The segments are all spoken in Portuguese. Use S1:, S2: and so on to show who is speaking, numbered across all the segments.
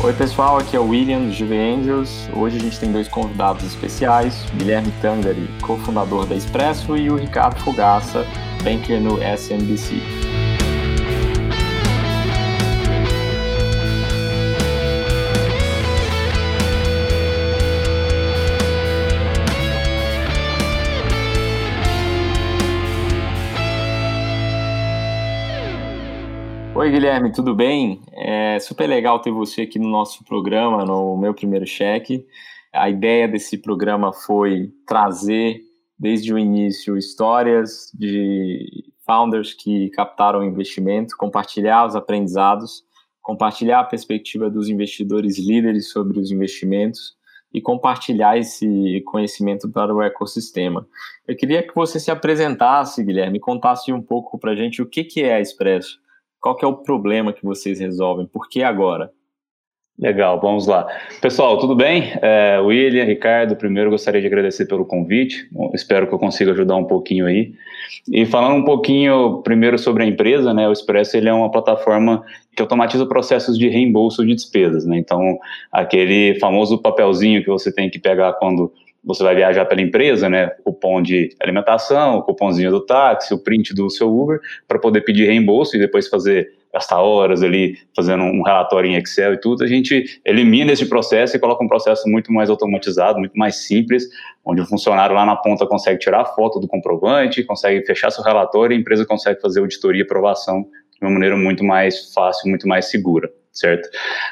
S1: Oi pessoal, aqui é o William do Juve Angels. Hoje a gente tem dois convidados especiais, Guilherme Tangari, cofundador da Expresso, e o Ricardo Fogaça, banker no SMBC. Oi, Guilherme, tudo bem? É super legal ter você aqui no nosso programa, no meu primeiro cheque. A ideia desse programa foi trazer, desde o início, histórias de founders que captaram investimento, compartilhar os aprendizados, compartilhar a perspectiva dos investidores líderes sobre os investimentos e compartilhar esse conhecimento para o ecossistema. Eu queria que você se apresentasse, Guilherme, contasse um pouco para a gente o que, que é a Expresso qual que é o problema que vocês resolvem? Por que agora?
S2: Legal, vamos lá. Pessoal, tudo bem? É, William, Ricardo, primeiro gostaria de agradecer pelo convite. Bom, espero que eu consiga ajudar um pouquinho aí. E falando um pouquinho primeiro sobre a empresa, né? O Expresso ele é uma plataforma que automatiza processos de reembolso de despesas, né? Então, aquele famoso papelzinho que você tem que pegar quando você vai viajar pela empresa, né? Cupom de alimentação, cupomzinho do táxi, o print do seu Uber, para poder pedir reembolso e depois fazer gastar horas ali fazendo um relatório em Excel e tudo, a gente elimina esse processo e coloca um processo muito mais automatizado, muito mais simples, onde o funcionário lá na ponta consegue tirar a foto do comprovante, consegue fechar seu relatório e a empresa consegue fazer auditoria e aprovação de uma maneira muito mais fácil, muito mais segura certo?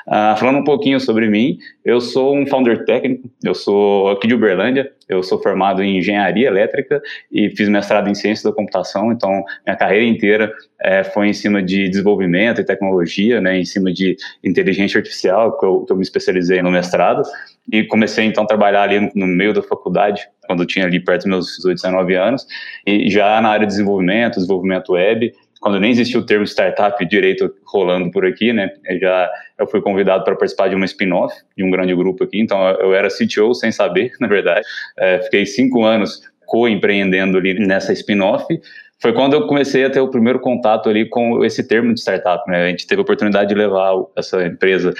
S2: Uh, falando um pouquinho sobre mim, eu sou um founder técnico, eu sou aqui de Uberlândia, eu sou formado em engenharia elétrica e fiz mestrado em ciência da computação, então minha carreira inteira é, foi em cima de desenvolvimento e tecnologia, né, em cima de inteligência artificial, que eu, que eu me especializei no mestrado, e comecei então a trabalhar ali no, no meio da faculdade, quando eu tinha ali perto dos meus 18, 19 anos, e já na área de desenvolvimento, desenvolvimento web, quando nem existia o termo startup direito rolando por aqui, né? Eu já eu fui convidado para participar de uma spin-off de um grande grupo aqui, então eu era CTO sem saber, na verdade. É, fiquei cinco anos co-empreendendo ali nessa spin-off. Foi quando eu comecei a ter o primeiro contato ali com esse termo de startup, né? A gente teve a oportunidade de levar essa empresa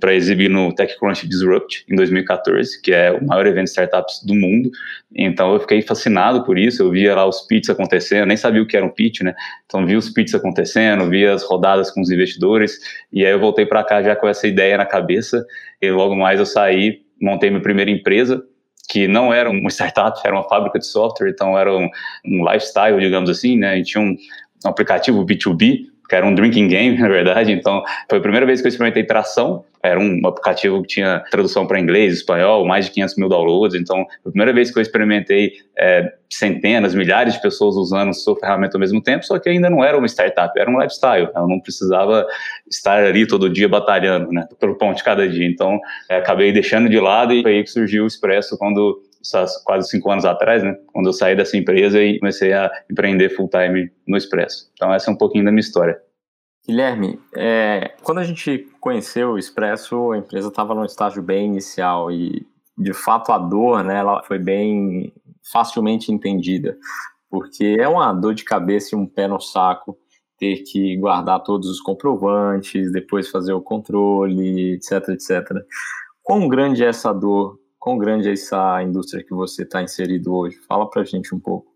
S2: para exibir no TechCrunch Disrupt em 2014, que é o maior evento de startups do mundo. Então eu fiquei fascinado por isso. Eu via lá os pitches acontecendo, nem sabia o que era um pitch, né? Então vi os pitches acontecendo, via as rodadas com os investidores. E aí eu voltei para cá já com essa ideia na cabeça. E logo mais eu saí, montei minha primeira empresa que não era uma startup, era uma fábrica de software, então era um, um lifestyle, digamos assim, né? Gente tinha um, um aplicativo B2B que era um drinking game, na verdade. Então, foi a primeira vez que eu experimentei tração. Era um aplicativo que tinha tradução para inglês, espanhol, mais de 500 mil downloads. Então, foi a primeira vez que eu experimentei é, centenas, milhares de pessoas usando sua ferramenta ao mesmo tempo, só que ainda não era uma startup, era um lifestyle. Eu não precisava estar ali todo dia batalhando, né, pelo pão de cada dia. Então, é, acabei deixando de lado e foi aí que surgiu o Expresso quando quase cinco anos atrás, né, quando eu saí dessa empresa e comecei a empreender full time no Expresso. Então essa é um pouquinho da minha história.
S1: Guilherme, é, quando a gente conheceu o Expresso, a empresa estava num estágio bem inicial e, de fato, a dor, né, ela foi bem facilmente entendida, porque é uma dor de cabeça e um pé no saco ter que guardar todos os comprovantes, depois fazer o controle, etc, etc. Quão grande é essa dor quão grande é essa indústria que você está inserido hoje? Fala para gente um pouco.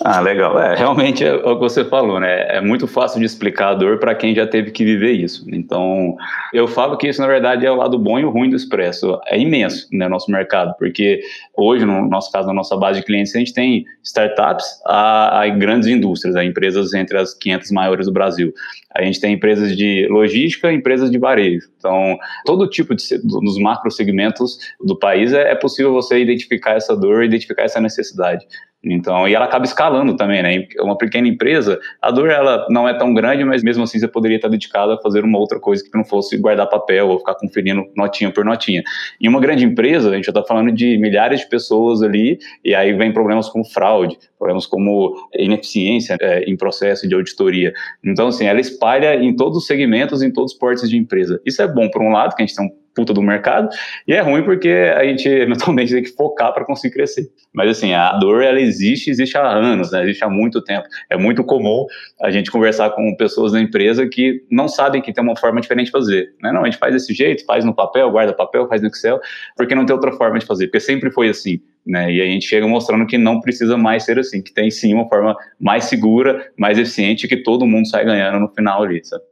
S2: Ah, legal. É, realmente é o que você falou, né? É muito fácil de explicar a dor para quem já teve que viver isso. Então, eu falo que isso, na verdade, é o lado bom e o ruim do Expresso. É imenso, né, nosso mercado, porque hoje, no nosso caso, na nossa base de clientes, a gente tem startups a, a grandes indústrias, a empresas entre as 500 maiores do Brasil. A gente tem empresas de logística, empresas de varejo. Então, todo tipo de nos macro segmentos do país é, é possível você identificar essa dor, identificar essa necessidade. Então, e ela acaba escalando também, né? Uma pequena empresa, a dor ela não é tão grande, mas mesmo assim você poderia estar dedicado a fazer uma outra coisa que não fosse guardar papel ou ficar conferindo notinha por notinha. Em uma grande empresa, a gente já está falando de milhares de pessoas ali, e aí vem problemas como fraude, problemas como ineficiência é, em processo de auditoria. Então, assim, ela espalha em todos os segmentos, em todos os portes de empresa. Isso é bom, por um lado, que a gente tem um puta do mercado, e é ruim porque a gente eventualmente tem que focar para conseguir crescer. Mas assim, a dor ela existe, existe há anos, né? existe há muito tempo. É muito comum a gente conversar com pessoas da empresa que não sabem que tem uma forma diferente de fazer. Né? Não, a gente faz desse jeito, faz no papel, guarda papel, faz no Excel, porque não tem outra forma de fazer, porque sempre foi assim. Né? E a gente chega mostrando que não precisa mais ser assim, que tem sim uma forma mais segura, mais eficiente, que todo mundo sai ganhando no final ali, sabe?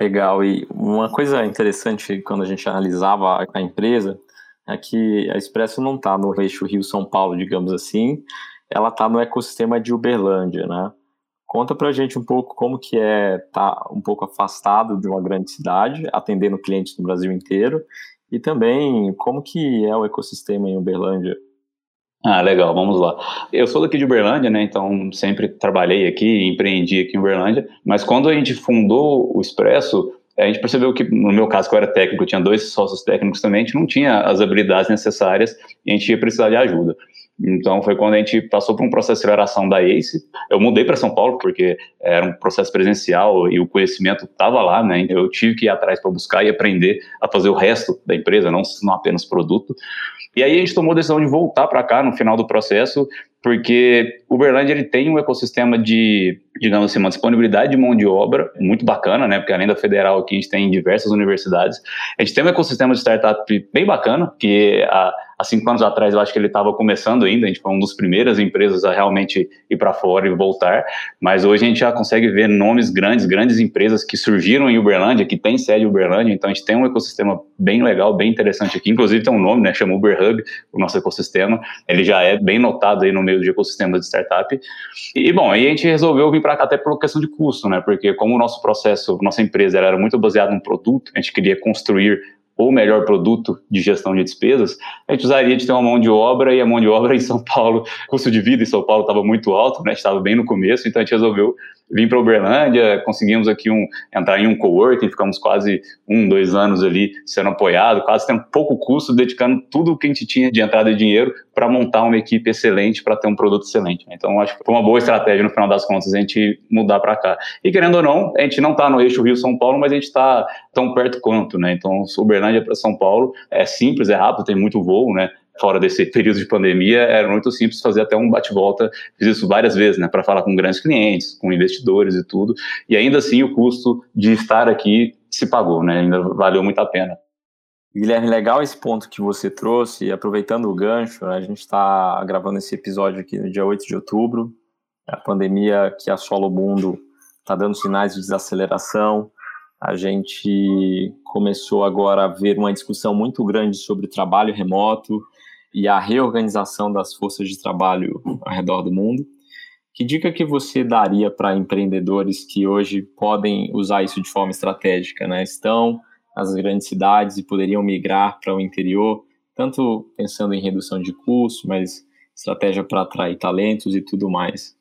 S1: Legal. E uma coisa interessante quando a gente analisava a empresa é que a Expresso não está no eixo Rio-São Paulo, digamos assim, ela está no ecossistema de Uberlândia, né? Conta pra gente um pouco como que é estar tá um pouco afastado de uma grande cidade, atendendo clientes no Brasil inteiro, e também como que é o ecossistema em Uberlândia.
S2: Ah, legal, vamos lá. Eu sou daqui de Uberlândia, né? Então sempre trabalhei aqui, empreendi aqui em Uberlândia. Mas quando a gente fundou o Expresso, a gente percebeu que, no meu caso, que eu era técnico, eu tinha dois sócios técnicos também, a gente não tinha as habilidades necessárias e a gente ia precisar de ajuda. Então foi quando a gente passou por um processo de aceleração da ACE. Eu mudei para São Paulo porque era um processo presencial e o conhecimento estava lá, né? Eu tive que ir atrás para buscar e aprender a fazer o resto da empresa, não, não apenas produto. E aí a gente tomou a decisão de voltar para cá no final do processo, porque Uberlândia ele tem um ecossistema de, digamos assim, uma disponibilidade de mão de obra muito bacana, né? Porque além da federal aqui a gente tem diversas universidades. A gente tem um ecossistema de startup bem bacana, que a há cinco anos atrás eu acho que ele estava começando ainda, a gente foi uma das primeiras empresas a realmente ir para fora e voltar, mas hoje a gente já consegue ver nomes grandes, grandes empresas que surgiram em Uberlândia, que tem sede em Uberlândia, então a gente tem um ecossistema bem legal, bem interessante aqui, inclusive tem um nome, né, chama Uber Hub, o nosso ecossistema, ele já é bem notado aí no meio de ecossistema de startup, e bom, aí a gente resolveu vir para cá até por questão de custo, né, porque como o nosso processo, nossa empresa era muito baseada no produto, a gente queria construir ou melhor produto de gestão de despesas, a gente usaria de ter uma mão de obra e a mão de obra em São Paulo, custo de vida em São Paulo estava muito alto, né? estava bem no começo, então a gente resolveu vim para Uberlândia, conseguimos aqui um, entrar em um coworking, ficamos quase um, dois anos ali sendo apoiado, quase tendo pouco custo, dedicando tudo o que a gente tinha de entrada de dinheiro para montar uma equipe excelente, para ter um produto excelente. Então, acho que foi uma boa estratégia, no final das contas, a gente mudar para cá. E querendo ou não, a gente não está no eixo Rio-São Paulo, mas a gente está tão perto quanto, né? Então, Uberlândia para São Paulo é simples, é rápido, tem muito voo, né? Fora desse período de pandemia, era muito simples fazer até um bate-volta. Fiz isso várias vezes, né, para falar com grandes clientes, com investidores e tudo. E ainda assim, o custo de estar aqui se pagou, né, ainda valeu muito a pena.
S1: Guilherme, legal esse ponto que você trouxe, aproveitando o gancho, a gente está gravando esse episódio aqui no dia 8 de outubro, a pandemia que assola o mundo está dando sinais de desaceleração, a gente começou agora a ver uma discussão muito grande sobre trabalho remoto, e a reorganização das forças de trabalho ao redor do mundo. Que dica que você daria para empreendedores que hoje podem usar isso de forma estratégica, né? Estão nas grandes cidades e poderiam migrar para o interior, tanto pensando em redução de custos, mas estratégia para atrair talentos e tudo mais.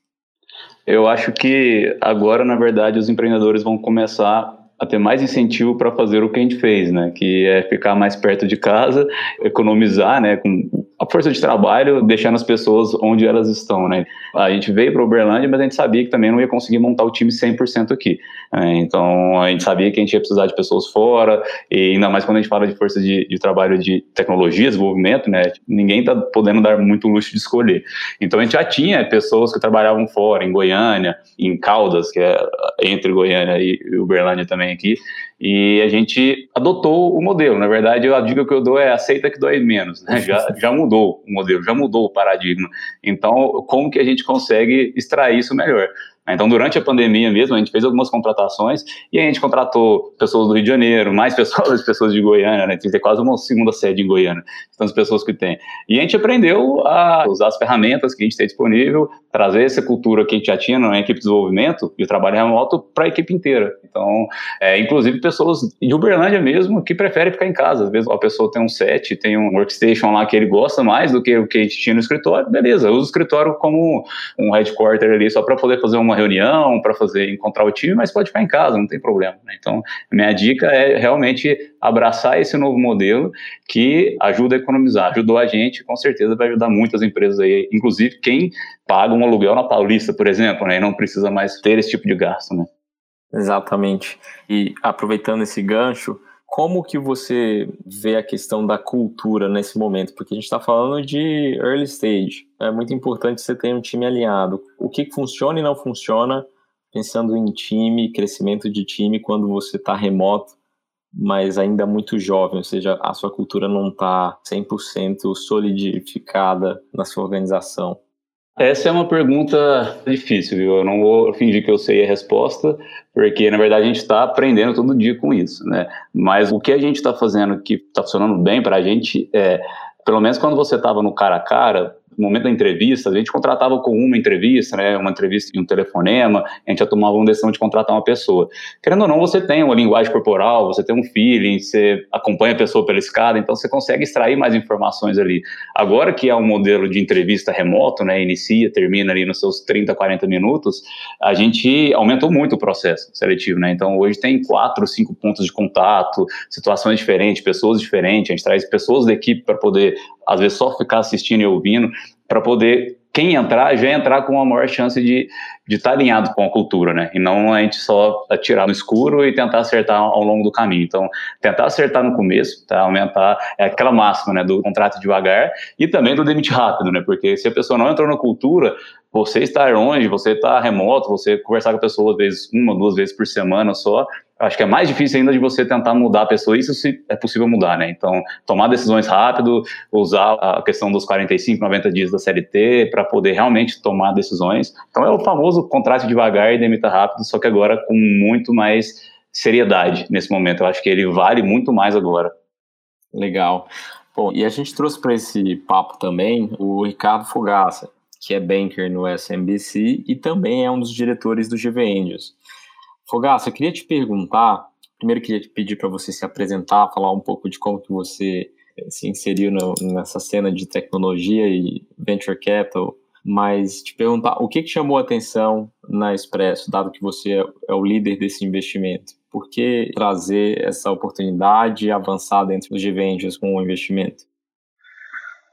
S2: Eu acho que agora, na verdade, os empreendedores vão começar a ter mais incentivo para fazer o que a gente fez, né? Que é ficar mais perto de casa, economizar, né? Com a força de trabalho, deixando as pessoas onde elas estão, né? A gente veio para Uberlândia, mas a gente sabia que também não ia conseguir montar o time 100% aqui. Né? Então, a gente sabia que a gente ia precisar de pessoas fora, e ainda mais quando a gente fala de força de, de trabalho de tecnologia, desenvolvimento, né? Ninguém está podendo dar muito luxo de escolher. Então, a gente já tinha pessoas que trabalhavam fora, em Goiânia, em Caldas, que é entre Goiânia e Uberlândia também aqui, e a gente adotou o modelo. Na verdade, a dica que eu dou é aceita que dói menos. Né? Já, já mudou o modelo, já mudou o paradigma. Então, como que a gente consegue extrair isso melhor? Então, durante a pandemia mesmo, a gente fez algumas contratações e a gente contratou pessoas do Rio de Janeiro, mais pessoas, pessoas de Goiânia, né? Tem quase uma segunda sede em Goiânia, tantas pessoas que tem. E a gente aprendeu a usar as ferramentas que a gente tem disponível, trazer essa cultura que a gente já tinha na equipe de desenvolvimento e o trabalho remoto para a equipe inteira. Então, é, inclusive pessoas de Uberlândia mesmo que preferem ficar em casa. Às vezes a pessoa tem um set, tem um workstation lá que ele gosta mais do que o que a gente tinha no escritório, beleza, usa o escritório como um headquarter ali só para poder fazer uma uma reunião para fazer encontrar o time, mas pode ficar em casa, não tem problema. Né? Então, minha dica é realmente abraçar esse novo modelo que ajuda a economizar. Ajudou a gente, com certeza vai ajudar muitas empresas aí, inclusive quem paga um aluguel na Paulista, por exemplo, né? E não precisa mais ter esse tipo de gasto, né?
S1: Exatamente. E aproveitando esse gancho, como que você vê a questão da cultura nesse momento? Porque a gente está falando de early stage. É muito importante você ter um time alinhado. O que funciona e não funciona, pensando em time, crescimento de time, quando você está remoto, mas ainda muito jovem, ou seja, a sua cultura não está 100% solidificada na sua organização.
S2: Essa é uma pergunta difícil, viu? Eu não vou fingir que eu sei a resposta, porque na verdade a gente está aprendendo todo dia com isso, né? Mas o que a gente está fazendo que está funcionando bem para a gente é, pelo menos quando você estava no cara a cara, no momento da entrevista, a gente contratava com uma entrevista, né, uma entrevista e um telefonema, a gente já tomava uma decisão de contratar uma pessoa. Querendo ou não, você tem uma linguagem corporal, você tem um feeling, você acompanha a pessoa pela escada, então você consegue extrair mais informações ali. Agora que é um modelo de entrevista remoto, né, inicia, termina ali nos seus 30, 40 minutos, a gente aumentou muito o processo seletivo, né, então hoje tem quatro, cinco pontos de contato, situações diferentes, pessoas diferentes, a gente traz pessoas da equipe para poder às vezes só ficar assistindo e ouvindo, para poder quem entrar já entrar com uma maior chance de de estar tá alinhado com a cultura, né? E não a gente só atirar no escuro e tentar acertar ao longo do caminho. Então, tentar acertar no começo, tá? aumentar é aquela máxima, né, do contrato devagar e também do demite rápido, né? Porque se a pessoa não entrou na cultura, você estar longe, você estar remoto, você conversar com a pessoa às vezes uma, duas vezes por semana só, acho que é mais difícil ainda de você tentar mudar a pessoa, isso se é possível mudar, né? Então, tomar decisões rápido, usar a questão dos 45, 90 dias da CLT para poder realmente tomar decisões. Então, é o famoso contrato devagar e demita rápido, só que agora com muito mais seriedade nesse momento. Eu acho que ele vale muito mais agora.
S1: Legal. Bom, e a gente trouxe para esse papo também o Ricardo Fogaça, que é banker no SMBC e também é um dos diretores do GV Angels. Fogaça, eu queria te perguntar, primeiro queria te pedir para você se apresentar, falar um pouco de como que você eh, se inseriu no, nessa cena de tecnologia e venture capital, mas te perguntar o que, que chamou a atenção na Expresso, dado que você é, é o líder desse investimento? Por que trazer essa oportunidade e avançar dentro dos Ventures com o investimento?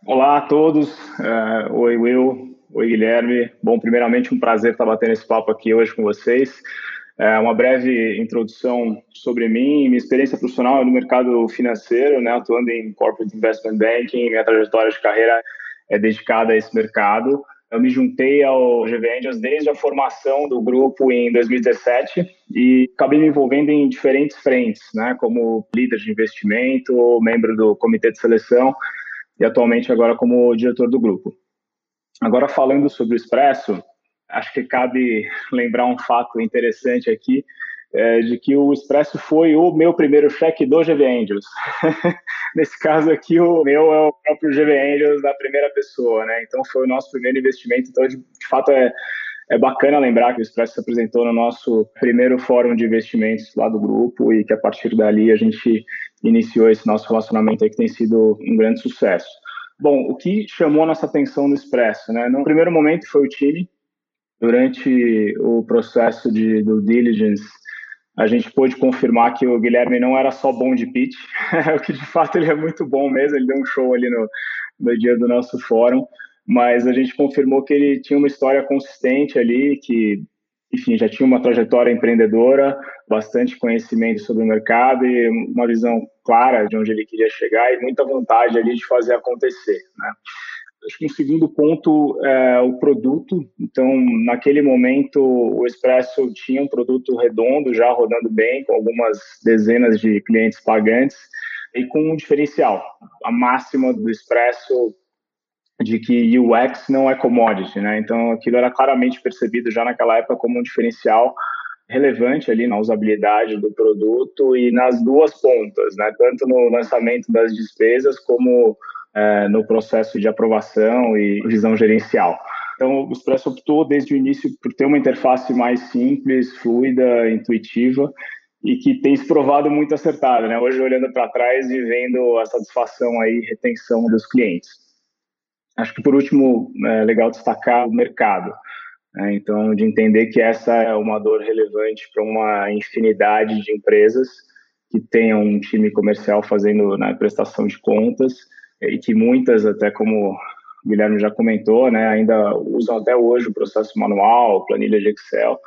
S3: Olá a todos, uh, oi Will, oi Guilherme. Bom, primeiramente um prazer estar batendo esse papo aqui hoje com vocês. É uma breve introdução sobre mim, minha experiência profissional no mercado financeiro, né, atuando em corporate investment banking, minha trajetória de carreira é dedicada a esse mercado. Eu me juntei ao GV Angels desde a formação do grupo em 2017 e acabei me envolvendo em diferentes frentes, né, como líder de investimento, membro do comitê de seleção e atualmente agora como diretor do grupo. Agora falando sobre o Expresso, acho que cabe lembrar um fato interessante aqui, é, de que o Expresso foi o meu primeiro cheque do GV Angels. Nesse caso aqui, o meu é o próprio GV Angels da primeira pessoa, né? Então foi o nosso primeiro investimento. Então, de, de fato, é, é bacana lembrar que o Expresso se apresentou no nosso primeiro fórum de investimentos lá do grupo e que a partir dali a gente iniciou esse nosso relacionamento aí que tem sido um grande sucesso. Bom, o que chamou a nossa atenção no Expresso, né? No primeiro momento foi o time, Durante o processo de due diligence, a gente pôde confirmar que o Guilherme não era só bom de pitch, o que de fato ele é muito bom mesmo, ele deu um show ali no, no dia do nosso fórum, mas a gente confirmou que ele tinha uma história consistente ali, que, enfim, já tinha uma trajetória empreendedora, bastante conhecimento sobre o mercado e uma visão clara de onde ele queria chegar e muita vontade ali de fazer acontecer, né? Acho que um segundo ponto é o produto. Então, naquele momento, o Expresso tinha um produto redondo, já rodando bem, com algumas dezenas de clientes pagantes, e com um diferencial. A máxima do Expresso de que UX não é commodity, né? Então, aquilo era claramente percebido já naquela época como um diferencial relevante ali na usabilidade do produto e nas duas pontas, né? Tanto no lançamento das despesas como é, no processo de aprovação e visão gerencial. Então, o Expresso optou desde o início por ter uma interface mais simples, fluida, intuitiva e que tem se provado muito acertada. Né? Hoje, olhando para trás e vendo a satisfação aí, retenção dos clientes. Acho que, por último, é legal destacar o mercado. Né? Então, de entender que essa é uma dor relevante para uma infinidade de empresas que tenham um time comercial fazendo né, prestação de contas e que muitas, até como o Guilherme já comentou, né, ainda usam até hoje o processo manual, planilha de Excel.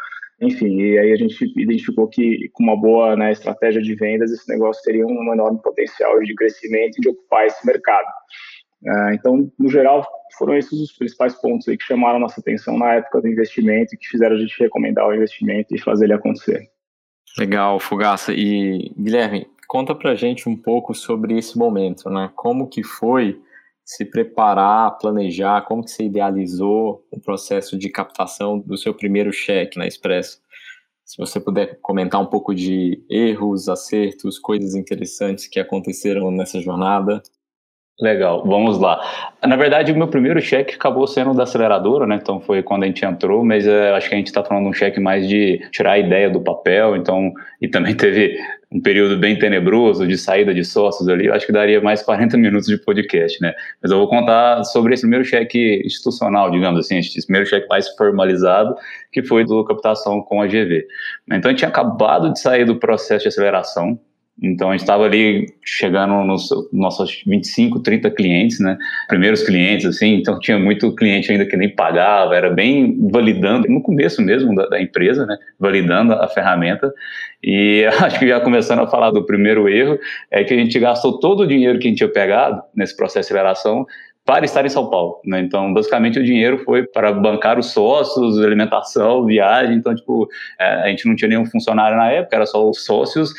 S3: enfim, e aí a gente identificou que com uma boa né, estratégia de vendas, esse negócio teria um enorme potencial de crescimento e de ocupar esse mercado. Uh, então, no geral, foram esses os principais pontos que chamaram nossa atenção na época do investimento e que fizeram a gente recomendar o investimento e fazer ele acontecer.
S1: Legal, Fugaça. E, Guilherme, conta pra gente um pouco sobre esse momento, né? Como que foi se preparar, planejar, como que você idealizou o processo de captação do seu primeiro cheque na Expresso? Se você puder comentar um pouco de erros, acertos, coisas interessantes que aconteceram nessa jornada.
S2: Legal, vamos lá. Na verdade, o meu primeiro cheque acabou sendo da aceleradora, né? Então foi quando a gente entrou, mas é, acho que a gente está falando de um cheque mais de tirar a ideia do papel, então, e também teve um período bem tenebroso de saída de sócios ali, acho que daria mais 40 minutos de podcast, né? Mas eu vou contar sobre esse primeiro cheque institucional, digamos assim, esse primeiro cheque mais formalizado, que foi do captação com a GV. Então a gente tinha acabado de sair do processo de aceleração, então a gente estava ali chegando nos nossos 25, 30 clientes, né? Primeiros clientes, assim, então tinha muito cliente ainda que nem pagava, era bem validando, no começo mesmo da, da empresa, né? Validando a ferramenta. E acho que já começando a falar do primeiro erro, é que a gente gastou todo o dinheiro que a gente tinha pegado nesse processo de aceleração para estar em São Paulo, né? Então, basicamente o dinheiro foi para bancar os sócios, alimentação, viagem. Então, tipo, é, a gente não tinha nenhum funcionário na época, era só os sócios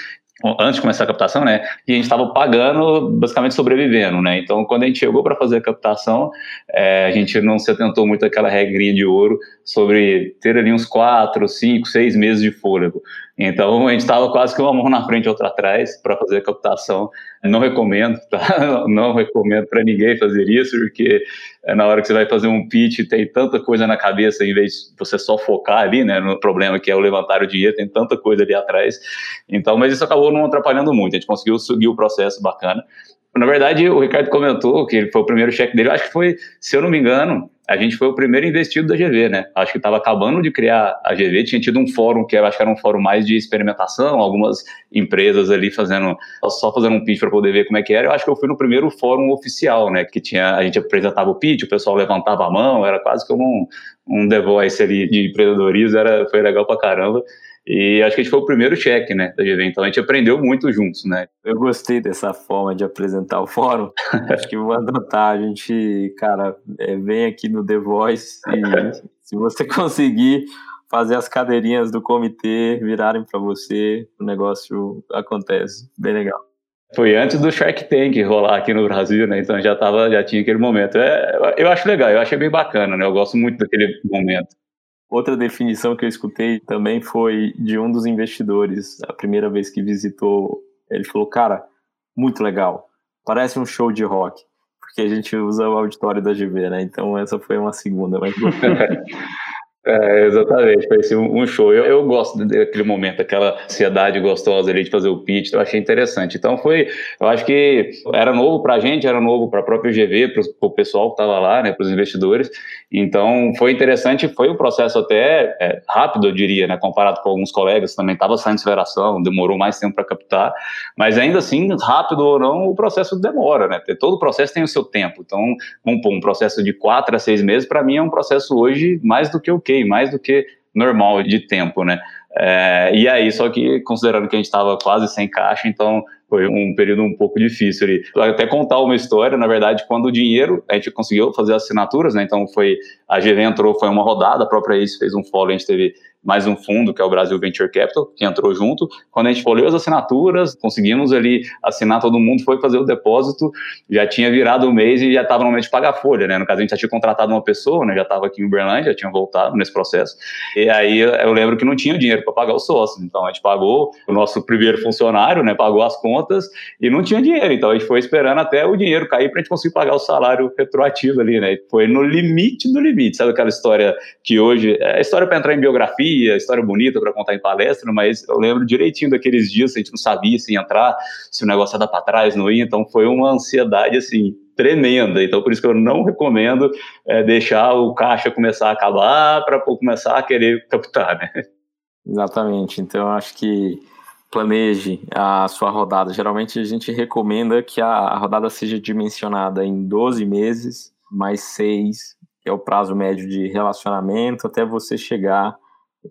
S2: antes de começar a captação, né? E a gente estava pagando, basicamente sobrevivendo, né? Então, quando a gente chegou para fazer a captação, é, a gente não se atentou muito àquela regrinha de ouro sobre ter ali uns quatro, cinco, seis meses de fôlego. Então, a gente estava quase que uma mão na frente e outra atrás para fazer a captação. Não recomendo, tá? Não recomendo para ninguém fazer isso, porque é na hora que você vai fazer um pitch, tem tanta coisa na cabeça, em vez de você só focar ali, né, no problema que é o levantar o dinheiro, tem tanta coisa ali atrás. Então, mas isso acabou não atrapalhando muito. A gente conseguiu seguir o processo bacana. Na verdade, o Ricardo comentou que foi o primeiro cheque dele. Acho que foi, se eu não me engano, a gente foi o primeiro investido da GV, né? Acho que estava acabando de criar a GV, tinha tido um fórum que acho que era um fórum mais de experimentação, algumas empresas ali fazendo, só fazendo um pitch para poder ver como é que era. Eu acho que eu fui no primeiro fórum oficial, né? Que tinha, a gente apresentava o pitch, o pessoal levantava a mão, era quase como um, um The Voice ali de empreendedorismo, era, foi legal pra caramba. E acho que a gente foi o primeiro cheque, né, da GV, então a gente aprendeu muito juntos, né.
S1: Eu gostei dessa forma de apresentar o fórum, acho que vou adotar, a gente, cara, é, vem aqui no The Voice e se você conseguir fazer as cadeirinhas do comitê virarem para você, o negócio acontece, bem legal.
S2: Foi antes do Shark Tank rolar aqui no Brasil, né? Então já tava, já tinha aquele momento. É, eu acho legal, eu achei bem bacana, né? Eu gosto muito daquele momento.
S1: Outra definição que eu escutei também foi de um dos investidores, a primeira vez que visitou, ele falou, cara, muito legal, parece um show de rock, porque a gente usa o auditório da GV, né? Então essa foi uma segunda, mas
S2: É, exatamente, foi assim, um, show. Eu, eu, gosto daquele momento, aquela ansiedade gostosa ali de fazer o pitch, eu achei interessante. Então foi, eu acho que era novo para a gente, era novo para a própria GV, para o pessoal que estava lá, né, para os investidores. Então foi interessante, foi um processo até é, rápido, eu diria, né, comparado com alguns colegas, também estava saindo aceleração, demorou mais tempo para captar, mas ainda assim, rápido ou não, o processo demora, né? Todo processo tem o seu tempo. Então, pôr um processo de quatro a seis meses, para mim é um processo hoje mais do que o que mais do que normal de tempo, né? É, e aí, só que considerando que a gente estava quase sem caixa, então foi um período um pouco difícil ali. Até contar uma história, na verdade, quando o dinheiro, a gente conseguiu fazer assinaturas, né? Então foi, a GV entrou, foi uma rodada, a própria ACE fez um follow, a gente teve mais um fundo, que é o Brasil Venture Capital, que entrou junto. Quando a gente colheu as assinaturas, conseguimos ali assinar todo mundo, foi fazer o depósito, já tinha virado o mês e já estava no momento de pagar a folha, né? No caso, a gente já tinha contratado uma pessoa, né? Já estava aqui em Uberlândia, já tinha voltado nesse processo. E aí eu lembro que não tinha dinheiro para pagar os sócios. Então a gente pagou o nosso primeiro funcionário, né? Pagou as contas e não tinha dinheiro. Então a gente foi esperando até o dinheiro cair para a gente conseguir pagar o salário retroativo ali, né? Foi no limite do limite. Sabe aquela história que hoje é história para entrar em biografia, história bonita para contar em palestra, mas eu lembro direitinho daqueles dias, a gente não sabia se entrar, se o negócio ia dar para trás, não ia, então foi uma ansiedade assim tremenda. Então, por isso que eu não recomendo é, deixar o caixa começar a acabar para começar a querer captar, né?
S1: Exatamente. Então, acho que planeje a sua rodada. Geralmente a gente recomenda que a rodada seja dimensionada em 12 meses, mais 6, que é o prazo médio de relacionamento, até você chegar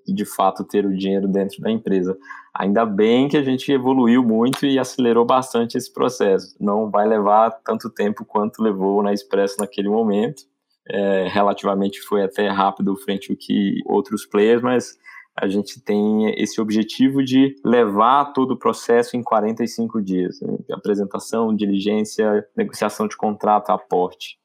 S1: e de fato ter o dinheiro dentro da empresa. Ainda bem que a gente evoluiu muito e acelerou bastante esse processo. Não vai levar tanto tempo quanto levou na Expresso naquele momento. É, relativamente foi até rápido frente ao que outros players, mas a gente tem esse objetivo de levar todo o processo em 45 dias. Né? Apresentação, diligência, negociação de contrato, aporte.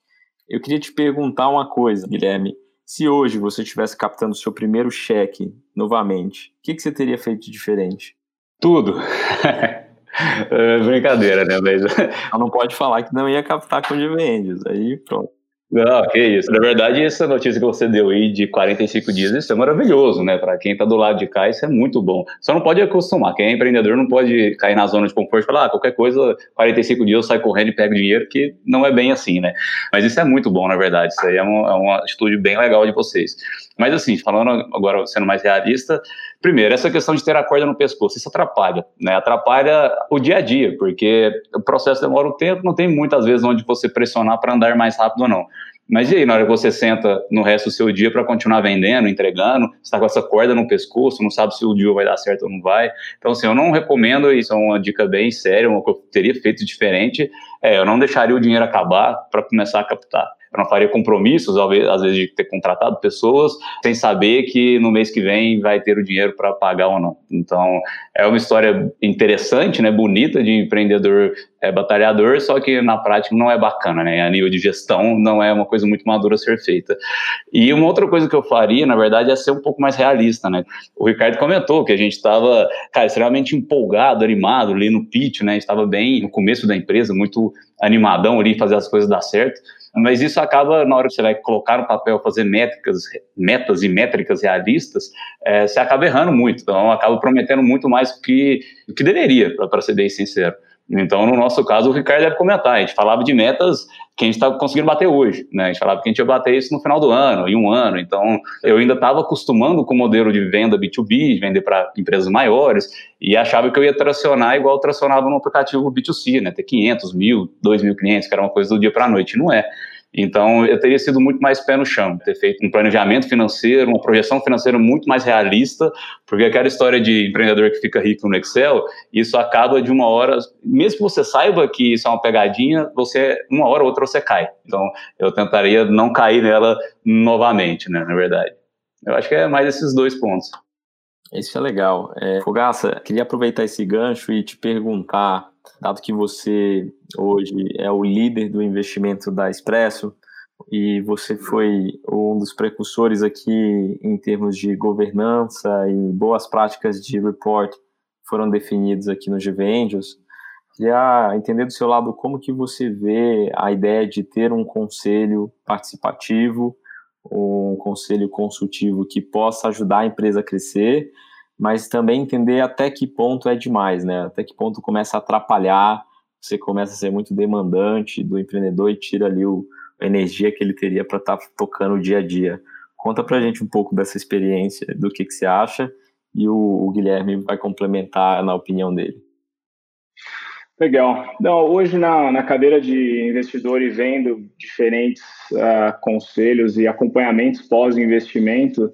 S1: Eu queria te perguntar uma coisa, Guilherme. Se hoje você estivesse captando o seu primeiro cheque novamente, o que, que você teria feito de diferente?
S2: Tudo. é brincadeira, né? Mas...
S1: Não pode falar que não ia captar com dividendos. Aí pronto.
S2: Não, que isso. Na verdade, essa notícia que você deu aí de 45 dias, isso é maravilhoso, né? Para quem está do lado de cá, isso é muito bom. Só não pode acostumar. Quem é empreendedor não pode cair na zona de conforto e falar, ah, qualquer coisa, 45 dias eu saio correndo e pego dinheiro, que não é bem assim, né? Mas isso é muito bom, na verdade. Isso aí é uma, é uma atitude bem legal de vocês. Mas assim, falando agora, sendo mais realista, primeiro, essa questão de ter a corda no pescoço, isso atrapalha, né? Atrapalha o dia a dia, porque o processo demora um tempo, não tem muitas vezes onde você pressionar para andar mais rápido ou não. Mas e aí, na hora que você senta no resto do seu dia para continuar vendendo, entregando, está com essa corda no pescoço, não sabe se o dia vai dar certo ou não vai. Então, assim, eu não recomendo, isso é uma dica bem séria, uma que eu teria feito diferente, é, eu não deixaria o dinheiro acabar para começar a captar. Eu não faria compromissos, às vezes, de ter contratado pessoas, sem saber que no mês que vem vai ter o dinheiro para pagar ou não. Então, é uma história interessante, né, bonita de empreendedor é, batalhador, só que na prática não é bacana, né? A nível de gestão, não é uma coisa muito madura a ser feita. E uma outra coisa que eu faria, na verdade, é ser um pouco mais realista, né? O Ricardo comentou que a gente estava, cara, extremamente empolgado, animado ali no pitch, né? Estava bem no começo da empresa, muito animadão ali, fazer as coisas dar certo. Mas isso acaba, na hora que você vai colocar no papel, fazer métricas, metas e métricas realistas, é, você acaba errando muito. Então, acaba prometendo muito mais do que, do que deveria, para ser bem sincero. Então, no nosso caso, o Ricardo deve comentar. A gente falava de metas que a gente está conseguindo bater hoje, né? A gente falava que a gente ia bater isso no final do ano, em um ano. Então, eu ainda estava acostumando com o modelo de venda B2B, vender para empresas maiores, e achava que eu ia tracionar igual tracionava no aplicativo B2C, né? Ter 500 mil, 2 mil clientes, que era uma coisa do dia para a noite. Não é. Então, eu teria sido muito mais pé no chão, ter feito um planejamento financeiro, uma projeção financeira muito mais realista, porque aquela história de empreendedor que fica rico no Excel, isso acaba de uma hora, mesmo que você saiba que isso é uma pegadinha, você, uma hora ou outra você cai. Então, eu tentaria não cair nela novamente, né, na verdade. Eu acho que é mais esses dois pontos.
S1: Isso é legal. É, Fogaça, queria aproveitar esse gancho e te perguntar dado que você hoje é o líder do investimento da Expresso e você foi um dos precursores aqui em termos de governança e boas práticas de report foram definidos aqui no GV. Queria entender do seu lado como que você vê a ideia de ter um conselho participativo, um conselho consultivo que possa ajudar a empresa a crescer mas também entender até que ponto é demais, né? Até que ponto começa a atrapalhar, você começa a ser muito demandante do empreendedor e tira ali o, a energia que ele teria para estar tá tocando o dia a dia. Conta para a gente um pouco dessa experiência, do que, que você acha, e o, o Guilherme vai complementar na opinião dele.
S3: Legal. Não, hoje na, na cadeira de investidor e vendo diferentes uh, conselhos e acompanhamentos pós-investimento,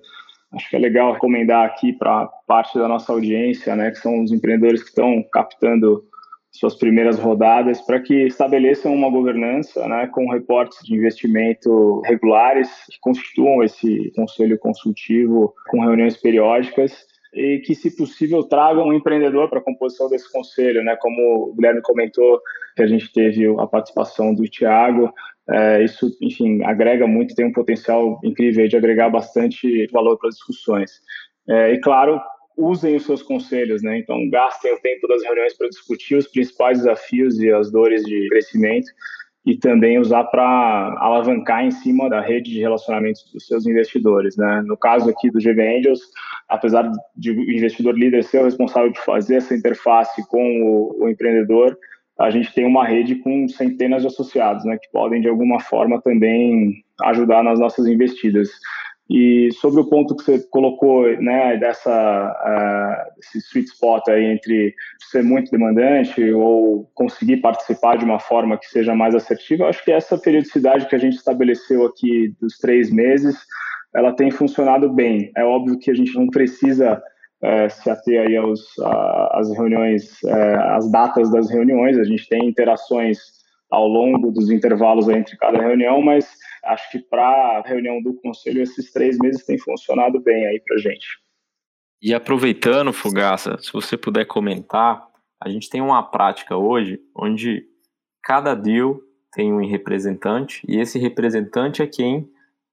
S3: Acho que é legal recomendar aqui para parte da nossa audiência, né, que são os empreendedores que estão captando suas primeiras rodadas, para que estabeleçam uma governança né, com reportes de investimento regulares, que constituam esse conselho consultivo com reuniões periódicas e que, se possível, tragam um empreendedor para a composição desse conselho, né? Como o Guilherme comentou, que a gente teve a participação do Tiago, é, isso, enfim, agrega muito, tem um potencial incrível de agregar bastante valor para as discussões. É, e, claro, usem os seus conselhos, né? Então, gastem o tempo das reuniões para discutir os principais desafios e as dores de crescimento e também usar para alavancar em cima da rede de relacionamentos dos seus investidores, né? No caso aqui do GV Angels, apesar de o investidor líder ser o responsável de fazer essa interface com o, o empreendedor, a gente tem uma rede com centenas de associados, né, que podem de alguma forma também ajudar nas nossas investidas. E sobre o ponto que você colocou, né, dessa uh, esse sweet spot aí entre ser muito demandante ou conseguir participar de uma forma que seja mais assertiva, acho que essa periodicidade que a gente estabeleceu aqui dos três meses ela tem funcionado bem. É óbvio que a gente não precisa é, se ater aí aos, a, às reuniões, é, às datas das reuniões, a gente tem interações ao longo dos intervalos entre cada reunião, mas acho que para a reunião do conselho esses três meses tem funcionado bem aí para gente.
S1: E aproveitando, Fugaça, se você puder comentar, a gente tem uma prática hoje onde cada deal tem um representante e esse representante é quem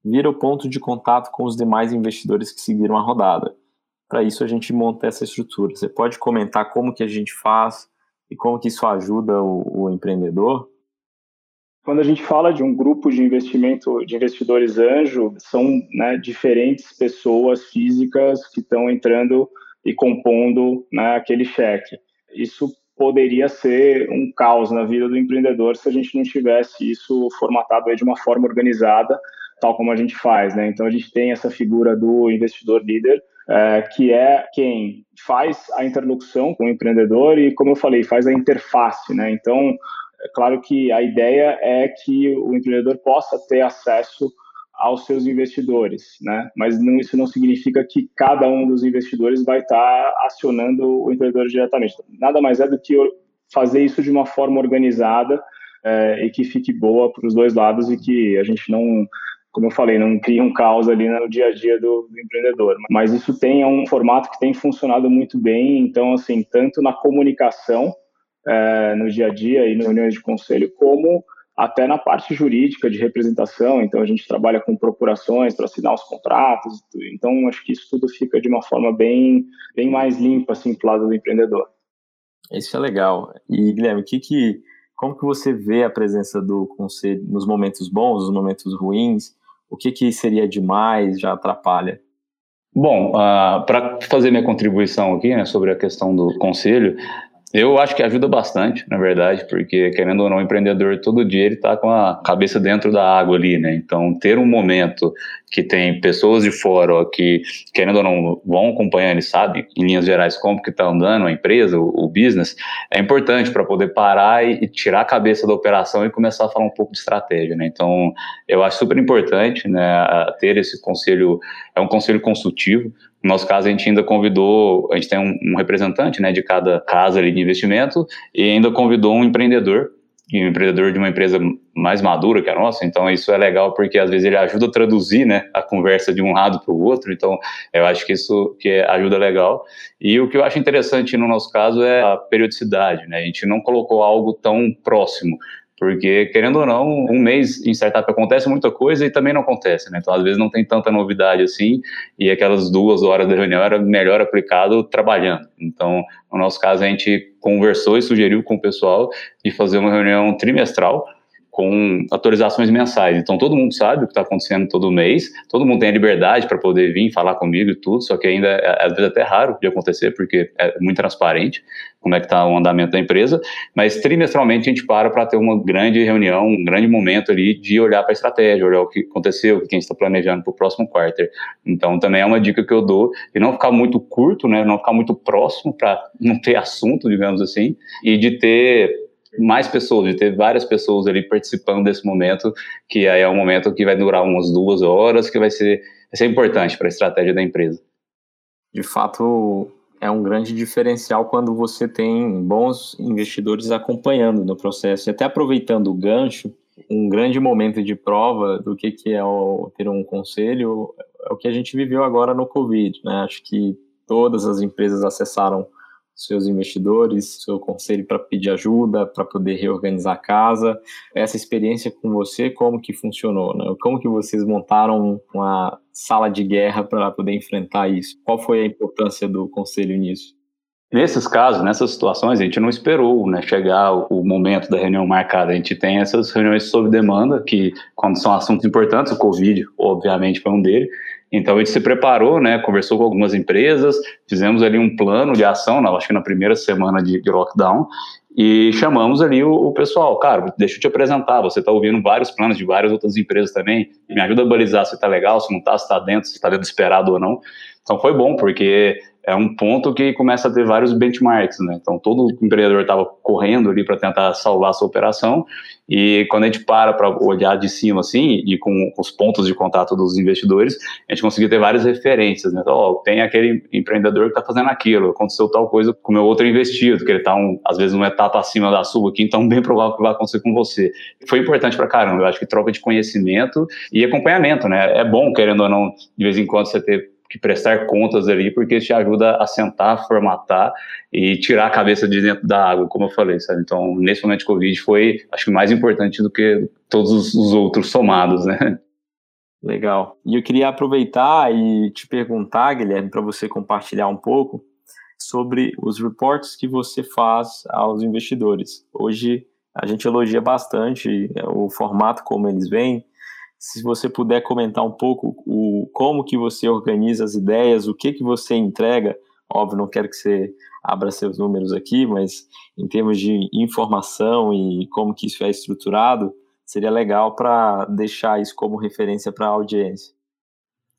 S1: vira o ponto de contato com os demais investidores que seguiram a rodada. Para isso a gente monta essa estrutura. Você pode comentar como que a gente faz e como que isso ajuda o, o empreendedor?
S3: Quando a gente fala de um grupo de investimento de investidores anjo, são né, diferentes pessoas físicas que estão entrando e compondo né, aquele cheque. Isso poderia ser um caos na vida do empreendedor se a gente não tivesse isso formatado de uma forma organizada, tal como a gente faz. Né? Então a gente tem essa figura do investidor líder, é, que é quem faz a interlocução com o empreendedor e, como eu falei, faz a interface. Né? Então é claro que a ideia é que o empreendedor possa ter acesso aos seus investidores, né? Mas não, isso não significa que cada um dos investidores vai estar acionando o empreendedor diretamente. Nada mais é do que fazer isso de uma forma organizada é, e que fique boa para os dois lados e que a gente não, como eu falei, não crie um caos ali no dia a dia do, do empreendedor. Mas isso tem é um formato que tem funcionado muito bem. Então, assim, tanto na comunicação é, no dia a dia e em reuniões de conselho, como até na parte jurídica de representação. Então, a gente trabalha com procurações para assinar os contratos. Então, acho que isso tudo fica de uma forma bem, bem mais limpa, assim, para lado do empreendedor.
S1: Isso é legal. E, Guilherme, que que, como que você vê a presença do conselho nos momentos bons, nos momentos ruins? O que, que seria demais, já atrapalha?
S2: Bom, uh, ah, para fazer minha contribuição aqui né, sobre a questão do conselho, eu acho que ajuda bastante, na verdade, porque querendo ou não, o empreendedor todo dia ele está com a cabeça dentro da água ali, né? Então, ter um momento que tem pessoas de fora ó, que, querendo ou não, vão acompanhando e sabe, em linhas gerais, como que está andando a empresa, o, o business, é importante para poder parar e, e, tirar a cabeça da operação e começar a falar um pouco de estratégia, né? Então, eu acho super importante, né, ter esse conselho, é um conselho consultivo, no nosso caso, a gente ainda convidou, a gente tem um, um representante né, de cada casa ali de investimento e ainda convidou um empreendedor, um empreendedor de uma empresa mais madura que a nossa, então isso é legal porque às vezes ele ajuda a traduzir né, a conversa de um lado para o outro, então eu acho que isso que é, ajuda legal. E o que eu acho interessante no nosso caso é a periodicidade, né? a gente não colocou algo tão próximo, porque, querendo ou não, um mês em startup acontece muita coisa e também não acontece, né? Então, às vezes não tem tanta novidade assim, e aquelas duas horas da reunião era melhor aplicado trabalhando. Então, no nosso caso, a gente conversou e sugeriu com o pessoal de fazer uma reunião trimestral com atualizações mensais. Então todo mundo sabe o que está acontecendo todo mês, todo mundo tem a liberdade para poder vir falar comigo e tudo, só que ainda é, às vezes até raro de acontecer, porque é muito transparente como é que está o andamento da empresa, mas trimestralmente a gente para para ter uma grande reunião, um grande momento ali de olhar para a estratégia, olhar o que aconteceu, o que a gente está planejando para o próximo quarter. Então também é uma dica que eu dou de não ficar muito curto, né, não ficar muito próximo para não ter assunto, digamos assim, e de ter mais pessoas, de ter várias pessoas ali participando desse momento, que aí é um momento que vai durar umas duas horas, que vai ser, vai ser importante para a estratégia da empresa.
S1: De fato, é um grande diferencial quando você tem bons investidores acompanhando no processo. E até aproveitando o gancho, um grande momento de prova do que, que é o, ter um conselho é o que a gente viveu agora no Covid. Né? Acho que todas as empresas acessaram seus investidores, seu conselho para pedir ajuda, para poder reorganizar a casa. Essa experiência com você, como que funcionou? Né? Como que vocês montaram uma sala de guerra para poder enfrentar isso? Qual foi a importância do conselho nisso?
S2: Nesses casos, nessas situações, a gente não esperou né, chegar o momento da reunião marcada. A gente tem essas reuniões sob demanda, que quando são assuntos importantes, o Covid, obviamente, foi um deles, então a gente se preparou, né, conversou com algumas empresas, fizemos ali um plano de ação, acho que na primeira semana de, de lockdown, e chamamos ali o, o, pessoal, cara, deixa eu te apresentar, você está ouvindo vários planos de várias outras empresas também, me ajuda a balizar se está legal, se não está, se está dentro, se está dentro esperado ou não. Então foi bom, porque é um ponto que começa a ter vários benchmarks, né? Então todo empreendedor estava correndo ali para tentar salvar a sua operação e quando a gente para para olhar de cima assim e com, os pontos de contato dos investidores, a gente conseguia ter várias referências, né? Então, ó, tem aquele empreendedor que está fazendo aquilo, aconteceu tal coisa com o meu outro investido, que ele está um, às vezes uma etapa acima da sua aqui, então bem provável que vai acontecer com você. Foi importante para caramba, eu acho que troca de conhecimento e acompanhamento, né? É bom, querendo ou não, de vez em quando você ter que prestar contas ali, porque te ajuda a sentar, formatar e tirar a cabeça de dentro da água, como eu falei, sabe? Então, nesse momento de Covid foi, acho que mais importante do que todos os outros somados, né?
S1: Legal. E eu queria aproveitar e te perguntar, Guilherme, para você compartilhar um pouco sobre os reports que você faz aos investidores. Hoje a gente elogia bastante o formato como eles vêm, se você puder comentar um pouco o, como que você organiza as ideias, o que que você entrega, óbvio, não quero que você abra seus números aqui, mas em termos de informação e como que isso é estruturado, seria legal para deixar isso como referência para a audiência.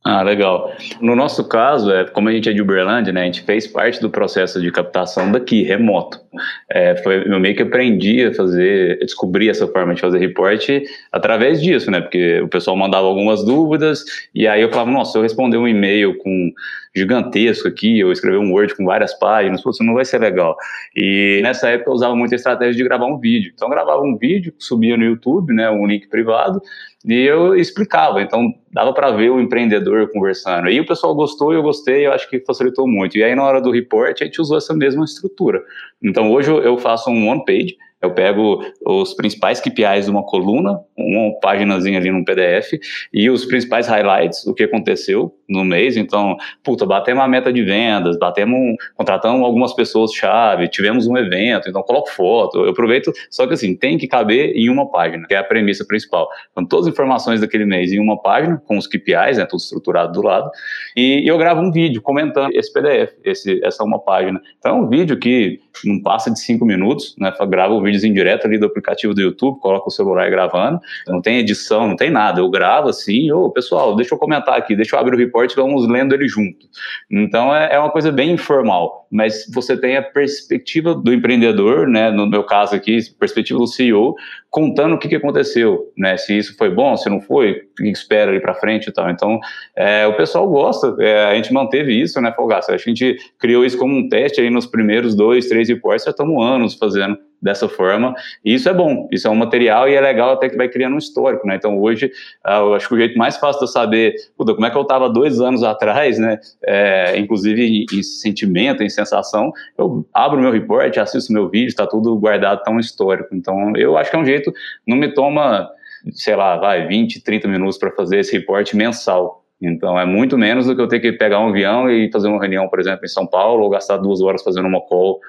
S2: Ah, legal. No nosso caso, é, como a gente é de Uberlândia, né, a gente fez parte do processo de captação daqui, remoto. É, foi, eu meio que aprendi a fazer, a descobrir essa forma de fazer report através disso, né, porque o pessoal mandava algumas dúvidas e aí eu falava, nossa, se eu responder um e-mail com gigantesco aqui, eu escrever um Word com várias páginas, isso não vai ser legal. E nessa época eu usava muito a estratégia de gravar um vídeo. Então eu gravava um vídeo, subia no YouTube, né, um link privado, e eu explicava, então dava para ver o empreendedor conversando. Aí o pessoal gostou, eu gostei, eu acho que facilitou muito. E aí na hora do report a gente usou essa mesma estrutura. Então hoje eu faço um one page, eu pego os principais KPIs de uma coluna, uma paginazinha ali no PDF, e os principais highlights, o que aconteceu no mês. Então, puta, batemos a meta de vendas, batemos, um, contratamos algumas pessoas-chave, tivemos um evento, então coloco foto, eu aproveito, só que assim, tem que caber em uma página, que é a premissa principal. Então, todas as informações daquele mês em uma página, com os KPIs, né, tudo estruturado do lado, e eu gravo um vídeo comentando esse PDF, esse, essa uma página. Então, é um vídeo que não passa de cinco minutos, né, gravo o vídeo em direto ali do aplicativo do YouTube, coloco o celular gravando, não tem edição, não tem nada, eu gravo assim, ô, pessoal, deixa eu comentar aqui, deixa eu abrir o report, vamos lendo ele junto. Então, é, é uma coisa bem informal, mas você tem a perspectiva do empreendedor, né, no meu caso aqui, perspectiva do CEO, contando o que, que aconteceu, né, se isso foi bom, se não foi, o que espera ali para frente e tal. Então, é, o pessoal gosta, é, a gente manteve isso, né, Folgaça? A gente criou isso como um teste aí nos primeiros dois, três reports, já estamos anos fazendo dessa forma. E isso é bom, isso é um material e é legal até que vai criando um histórico, né? Então hoje, ah, eu acho que o jeito mais fácil de eu saber puta, como é que eu estava dois anos atrás, né? É, inclusive em, sentimento, em sensação, eu abro meu report, assisto meu vídeo, está tudo guardado, tá um histórico. Então eu acho que é um jeito, não me toma, sei lá, vai 20, 30 minutos para fazer esse report mensal. Então é muito menos do que eu ter que pegar um avião e fazer uma reunião, por exemplo, em São Paulo, ou gastar duas horas fazendo uma call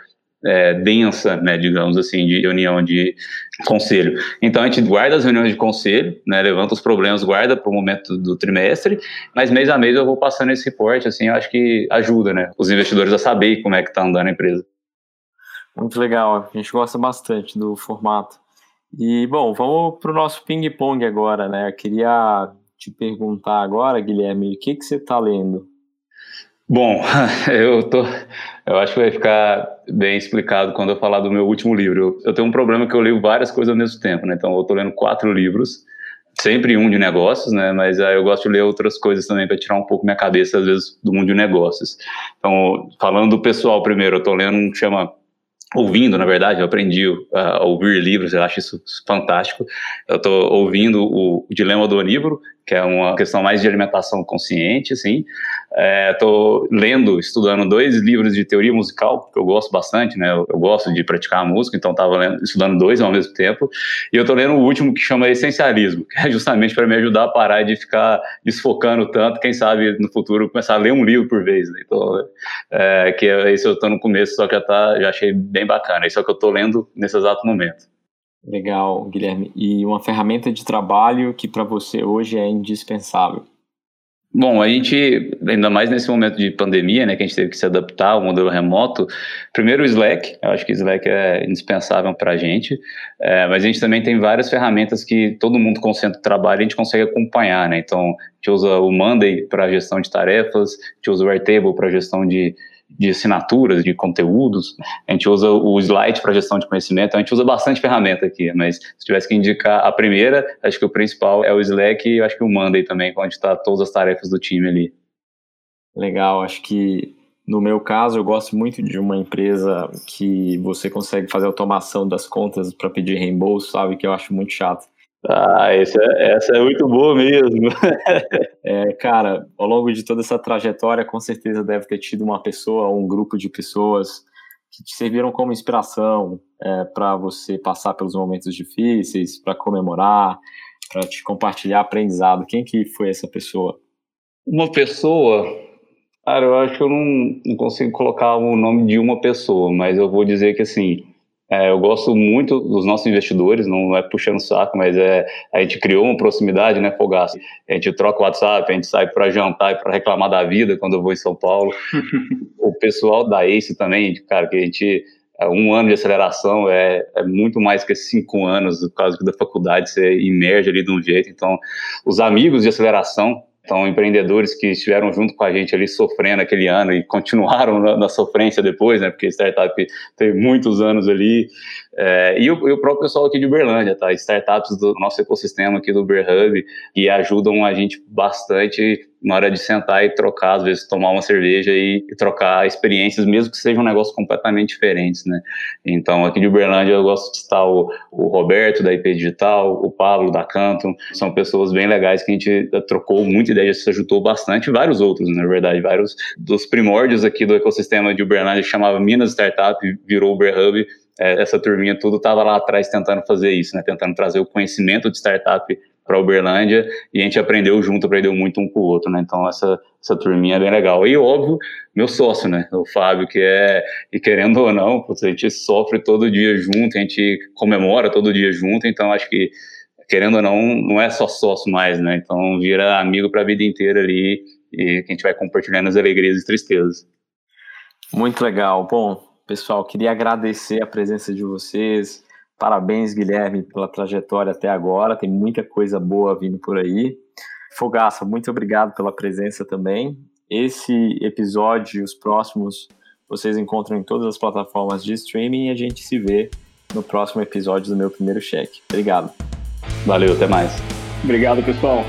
S2: é, densa, né, digamos assim, de reunião de conselho. Então a gente guarda as reuniões de conselho, né, levanta os problemas, guarda para o momento do trimestre, mas mês a mês eu vou passando esse reporte, assim, eu acho que ajuda, né, os investidores a saber como é que está andando a empresa.
S1: Muito legal, a gente gosta bastante do formato. E bom, vamos para o nosso ping-pong agora, né? Eu queria te perguntar agora, Guilherme, o que que você está lendo?
S2: Bom, eu tô, eu acho que vai ficar bem explicado quando eu falar do meu último livro. Eu, eu tenho um problema que eu leio várias coisas ao mesmo tempo, né? Então eu tô lendo quatro livros, sempre um de negócios, né? Mas aí eu gosto de ler outras coisas também para tirar um pouco minha cabeça às vezes do mundo de negócios. Então, falando do pessoal primeiro, eu tô lendo um que chama ouvindo, na verdade, eu aprendi a ouvir livros, eu acho isso fantástico. Eu estou ouvindo o Dilema do Onívoro, que é uma questão mais de alimentação consciente, assim. Estou é, lendo, estudando dois livros de teoria musical, que eu gosto bastante, né? Eu, eu gosto de praticar a música, então estava estudando dois ao mesmo tempo. E eu estou lendo o último que chama Essencialismo, que é justamente para me ajudar a parar de ficar desfocando tanto. Quem sabe no futuro começar a ler um livro por vez. Né? Então, é, que é, esse eu estou no começo, só que já, tá, já achei bem bacana. Isso é o que eu estou lendo nesse exato momento.
S1: Legal, Guilherme. E uma ferramenta de trabalho que para você hoje é indispensável?
S2: Bom, a gente, ainda mais nesse momento de pandemia, né, que a gente teve que se adaptar ao modelo remoto, primeiro o Slack, eu acho que o Slack é indispensável para a gente, é, mas a gente também tem várias ferramentas que todo mundo concentra o trabalho e a gente consegue acompanhar, né, então a gente usa o Monday para gestão de tarefas, a gente usa o Airtable para gestão de, de assinaturas, de conteúdos. A gente usa o Slide para gestão de conhecimento, a gente usa bastante ferramenta aqui, mas se tivesse que indicar a primeira, acho que o principal é o Slack e acho que o Monday também, onde está todas as tarefas do time ali.
S1: Legal, acho que no meu caso, eu gosto muito de uma empresa que você consegue fazer automação das contas para pedir reembolso, sabe? Que eu acho muito chato.
S2: Ah, essa, é, essa é muito boa mesmo.
S1: é, cara, ao longo de toda essa trajetória, com certeza deve ter tido uma pessoa um grupo de pessoas que te serviram como inspiração é, para você passar pelos momentos difíceis, para comemorar, para te compartilhar aprendizado. Quem que foi essa pessoa?
S2: Uma pessoa Cara, eu acho que eu não, não consigo colocar o nome de uma pessoa, mas eu vou dizer que assim, é, eu gosto muito dos nossos investidores, não é puxando saco, mas é, a gente criou uma proximidade, né, Fogaça? A gente troca o WhatsApp, a gente sai para jantar e para reclamar da vida quando eu vou em São Paulo. o pessoal da ACE também, cara, que a gente. É, um ano de aceleração é, é muito mais que cinco anos, por causa da faculdade, você emerge ali de um jeito. Então, os amigos de aceleração, então, empreendedores que estiveram junto com a gente ali sofrendo aquele ano e continuaram na, na sofrência depois, né? Porque startup teve muitos anos ali. É, e, o, e, o, próprio pessoal aqui de Uberlândia, tá? Startups do nosso ecossistema aqui do Uber Hub, que ajudam a gente bastante na hora de sentar e trocar, às vezes tomar uma cerveja e, e, trocar experiências, mesmo que sejam um negócio completamente diferentes, né? Então, aqui de Uberlândia eu gosto de estar o, o Roberto da IP Digital, o Pablo da Canton, são pessoas bem legais que a gente trocou muita ideia, se ajudou bastante, vários outros, na verdade, vários dos primórdios aqui do ecossistema de Uberlândia que chamava Minas Startup, virou Uber Hub, é, essa turminha tudo estava lá atrás tentando fazer isso, né? Tentando trazer o conhecimento de startup para Uberlândia e a gente aprendeu junto, aprendeu muito um com o outro, né? Então essa essa turminha é bem legal. E óbvio, meu sócio, né? O Fábio, que é e querendo ou não, a gente sofre todo dia junto, a gente comemora todo dia junto, então acho que querendo ou não, não é só sócio mais, né? Então vira amigo para a vida inteira ali e que a gente vai compartilhando as alegrias e tristezas.
S1: Muito legal. Bom, pessoal, queria agradecer a presença de vocês. Parabéns, Guilherme, pela trajetória até agora. Tem muita coisa boa vindo por aí. Fogaça, muito obrigado pela presença também. Esse episódio e os próximos vocês encontram em todas as plataformas de streaming e a gente se vê no próximo episódio do meu primeiro cheque. Obrigado.
S2: Valeu, até mais.
S3: Obrigado, pessoal.